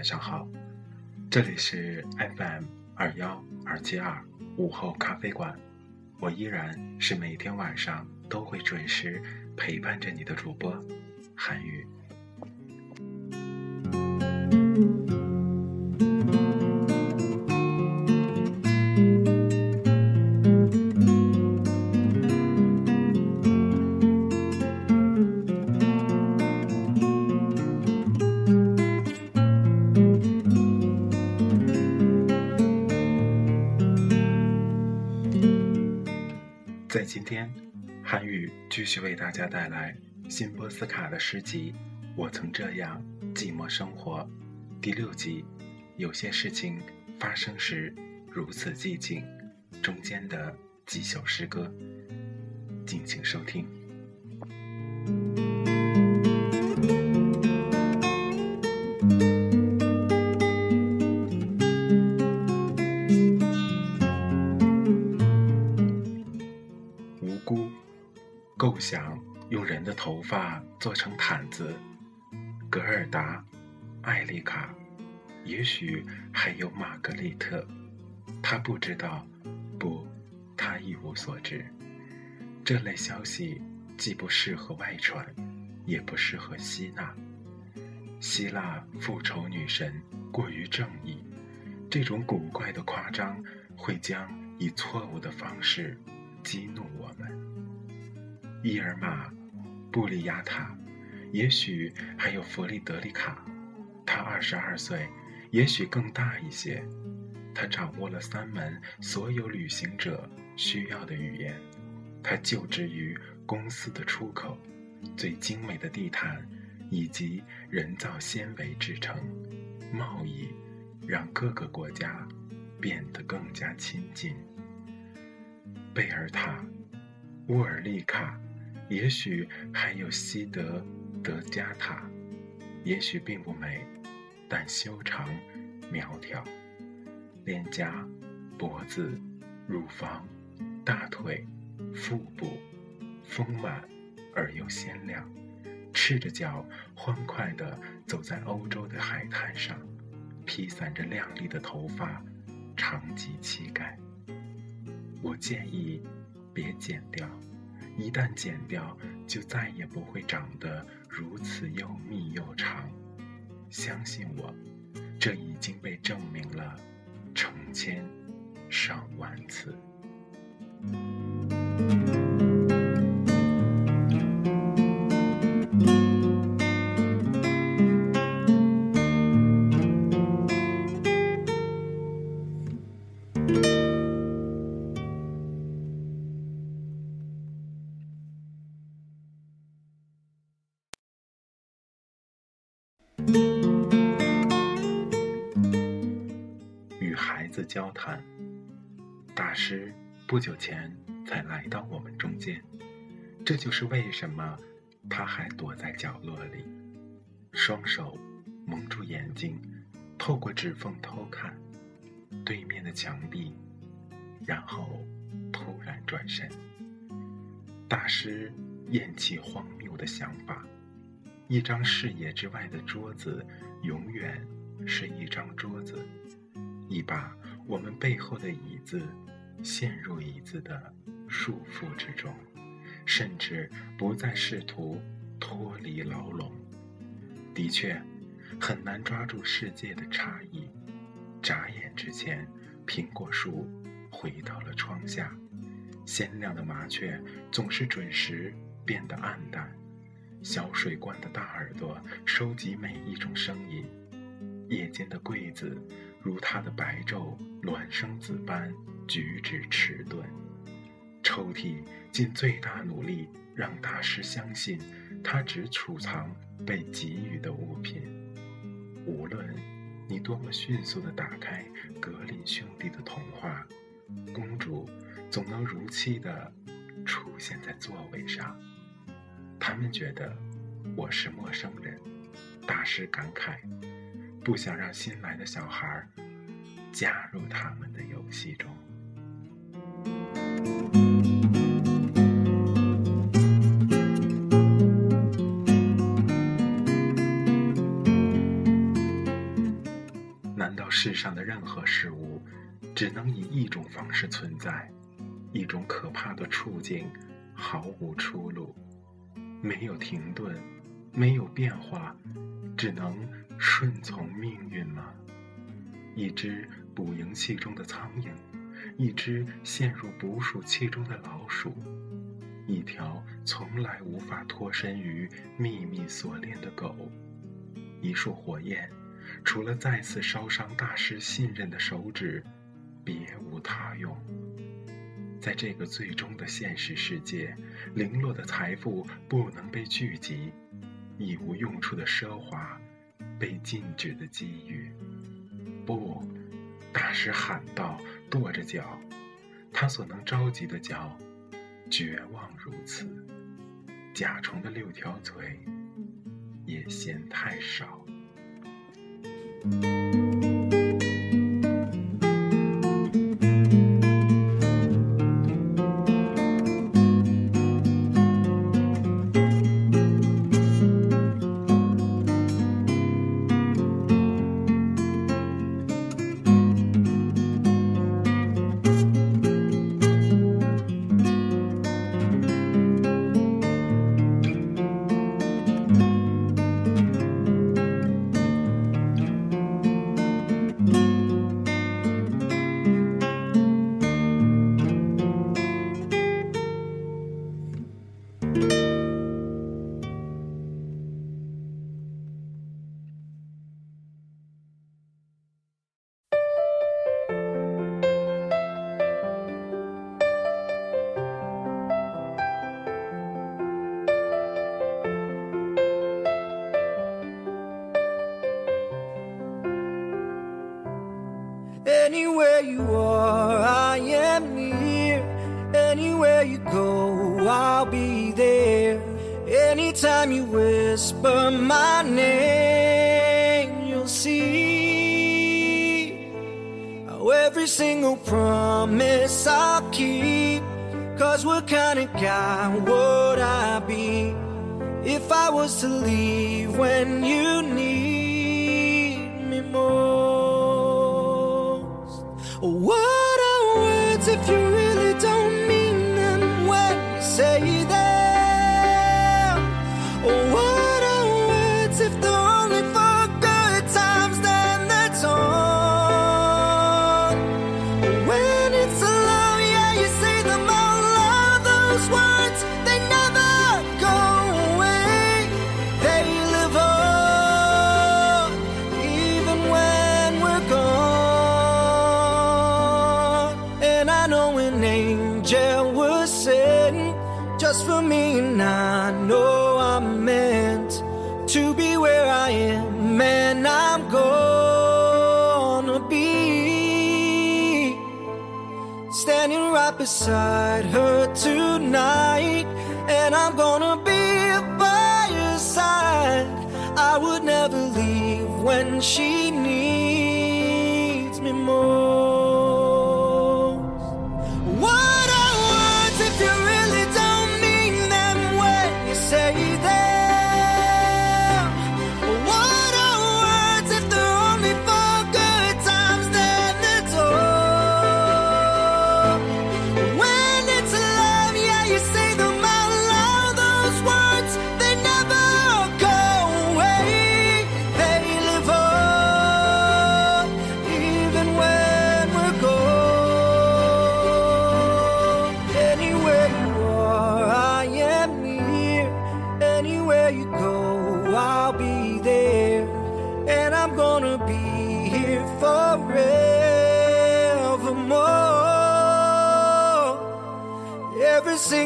晚上好，这里是 FM 二幺二七二午后咖啡馆，我依然是每天晚上都会准时陪伴着你的主播韩语。今天，韩语继续为大家带来新波斯卡的诗集《我曾这样寂寞生活》第六集。有些事情发生时如此寂静，中间的几首诗歌，敬请收听。想用人的头发做成毯子，格尔达、艾丽卡，也许还有玛格丽特。他不知道，不，他一无所知。这类消息既不适合外传，也不适合吸纳。希腊复仇女神过于正义，这种古怪的夸张会将以错误的方式激怒我们。伊尔玛、布里亚塔，也许还有弗里德里卡。他二十二岁，也许更大一些。他掌握了三门所有旅行者需要的语言。他就职于公司的出口，最精美的地毯以及人造纤维制成。贸易让各个国家变得更加亲近。贝尔塔、乌尔利卡。也许还有西德德加塔，也许并不美，但修长、苗条，脸颊、脖子、乳房、大腿、腹部，丰满而又鲜亮，赤着脚欢快地走在欧洲的海滩上，披散着亮丽的头发，长及膝盖。我建议别剪掉。一旦剪掉，就再也不会长得如此又密又长。相信我，这已经被证明了成千上万次。交谈，大师不久前才来到我们中间，这就是为什么他还躲在角落里，双手蒙住眼睛，透过指缝偷看对面的墙壁，然后突然转身。大师厌弃荒谬的想法，一张视野之外的桌子，永远是一张桌子，一把我们背后的椅子陷入椅子的束缚之中，甚至不再试图脱离牢笼。的确，很难抓住世界的差异。眨眼之间，苹果树回到了窗下，鲜亮的麻雀总是准时变得暗淡。小水罐的大耳朵收集每一种声音。夜间的柜子如他的白昼孪生子般举止迟钝。抽屉尽最大努力让大师相信，他只储藏被给予的物品。无论你多么迅速地打开格林兄弟的童话，公主总能如期地出现在座位上。他们觉得我是陌生人，大师感慨，不想让新来的小孩加入他们的游戏中。难道世上的任何事物只能以一种方式存在，一种可怕的处境，毫无出路？没有停顿，没有变化，只能顺从命运吗？一只捕蝇器中的苍蝇，一只陷入捕鼠器中的老鼠，一条从来无法脱身于秘密锁链的狗，一束火焰，除了再次烧伤大师信任的手指，别无他用。在这个最终的现实世界，零落的财富不能被聚集，一无用处的奢华，被禁止的机遇。不，大师喊道，跺着脚，他所能着急的脚，绝望如此。甲虫的六条腿，也嫌太少。Anywhere you go, I'll be there. Anytime you whisper my name, you'll see how every single promise I'll keep. Cause what kind of guy would I be if I was to leave when you need me most? What are words if you just for me, and I know I'm meant to be where I am, and I'm gonna be standing right beside her tonight, and I'm gonna be by her side. I would never leave when she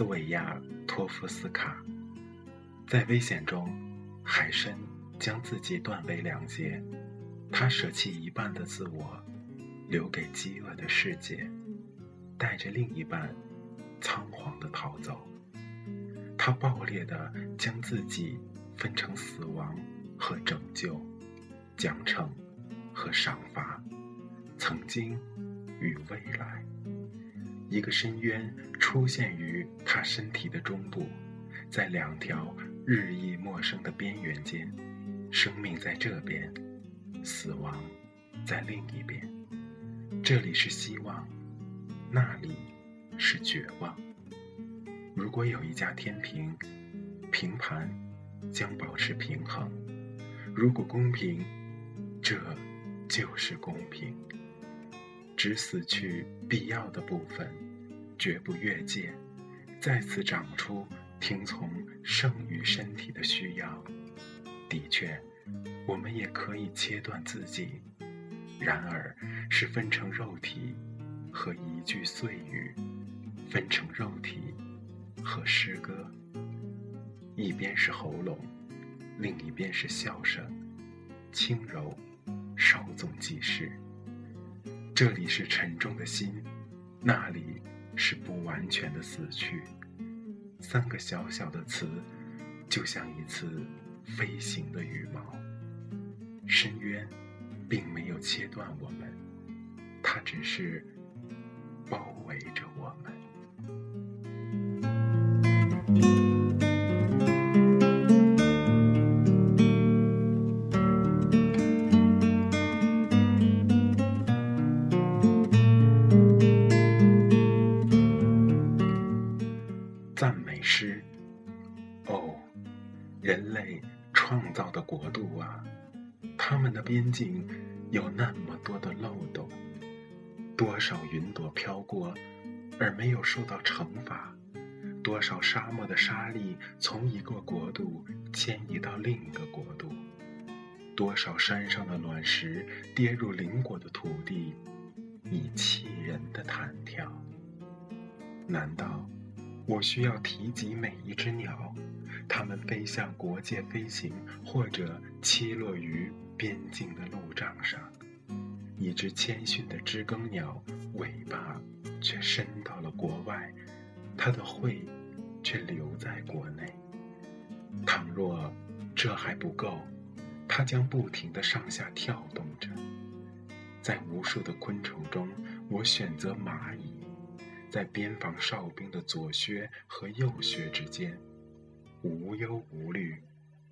斯维亚托夫斯卡。在危险中，海参将自己断为两截，他舍弃一半的自我，留给饥饿的世界，带着另一半仓皇的逃走。他暴烈的将自己分成死亡和拯救，奖惩和赏罚，曾经与未来。一个深渊出现于他身体的中部，在两条日益陌生的边缘间，生命在这边，死亡在另一边。这里是希望，那里是绝望。如果有一架天平，平盘将保持平衡；如果公平，这就是公平。只死去必要的部分，绝不越界，再次长出，听从剩余身体的需要。的确，我们也可以切断自己，然而是分成肉体和一句碎语，分成肉体和诗歌。一边是喉咙，另一边是笑声，轻柔，稍纵即逝。这里是沉重的心，那里是不完全的死去。三个小小的词，就像一次飞行的羽毛。深渊并没有切断我们，它只是包围着我们。国度啊，他们的边境有那么多的漏洞，多少云朵飘过，而没有受到惩罚；多少沙漠的沙粒从一个国度迁移到另一个国度；多少山上的卵石跌入邻国的土地，以气人的弹跳。难道？我需要提及每一只鸟，它们飞向国界飞行，或者栖落于边境的路障上。一只谦逊的知更鸟，尾巴却伸到了国外，它的喙却留在国内。倘若这还不够，它将不停地上下跳动着。在无数的昆虫中，我选择蚂蚁。在边防哨兵的左靴和右靴之间，无忧无虑，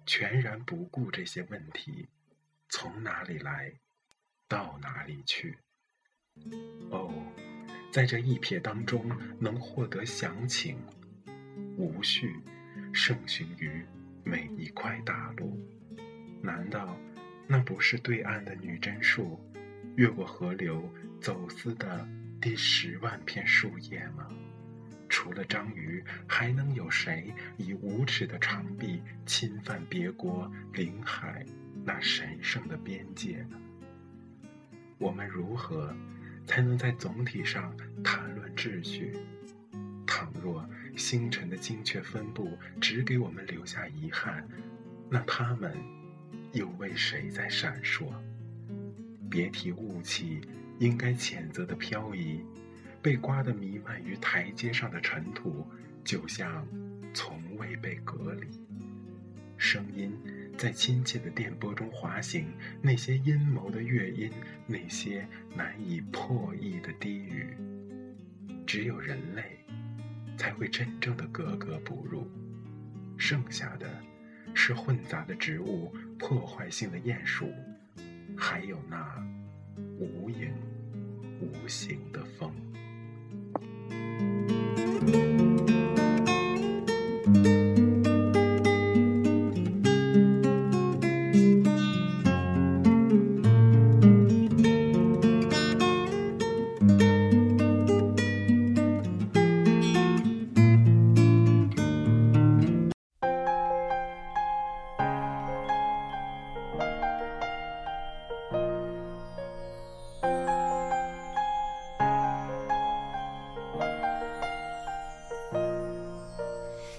全然不顾这些问题，从哪里来，到哪里去。哦，在这一瞥当中能获得详情，无序，盛行于每一块大陆。难道那不是对岸的女贞树，越过河流走私的？第十万片树叶吗？除了章鱼，还能有谁以无耻的长臂侵犯别国领海那神圣的边界呢？我们如何才能在总体上谈论秩序？倘若星辰的精确分布只给我们留下遗憾，那他们又为谁在闪烁？别提雾气。应该谴责的漂移，被刮得弥漫于台阶上的尘土，就像从未被隔离。声音在亲切的电波中滑行，那些阴谋的乐音，那些难以破译的低语，只有人类才会真正的格格不入。剩下的，是混杂的植物、破坏性的鼹鼠，还有那无影无形的风。thank you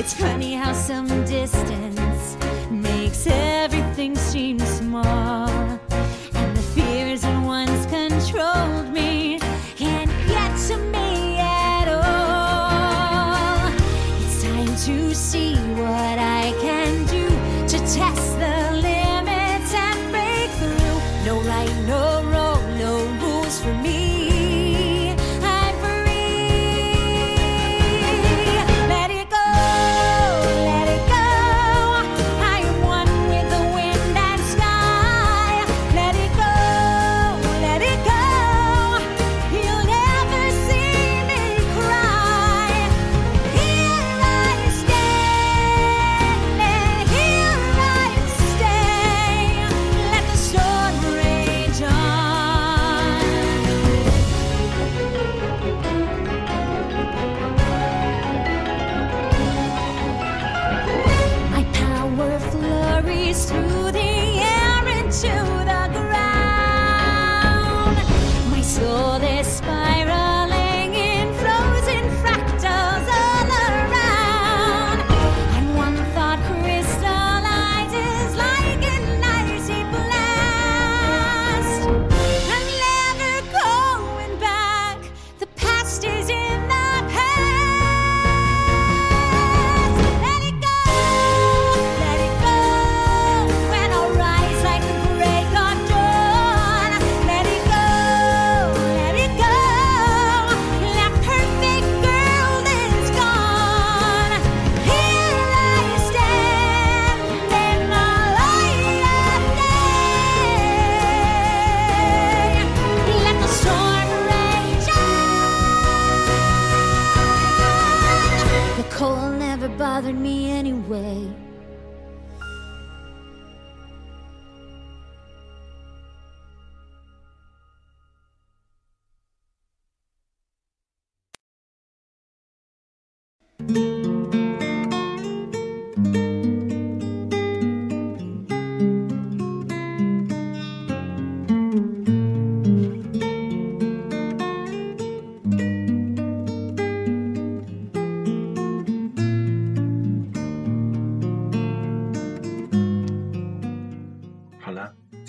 It's funny how some distance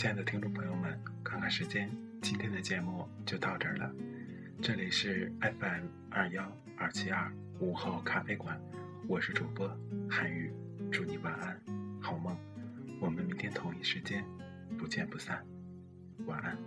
亲爱的听众朋友们，看看时间，今天的节目就到这儿了。这里是 FM 二幺二七二午后咖啡馆，我是主播韩宇，祝你晚安，好梦。我们明天同一时间不见不散，晚安。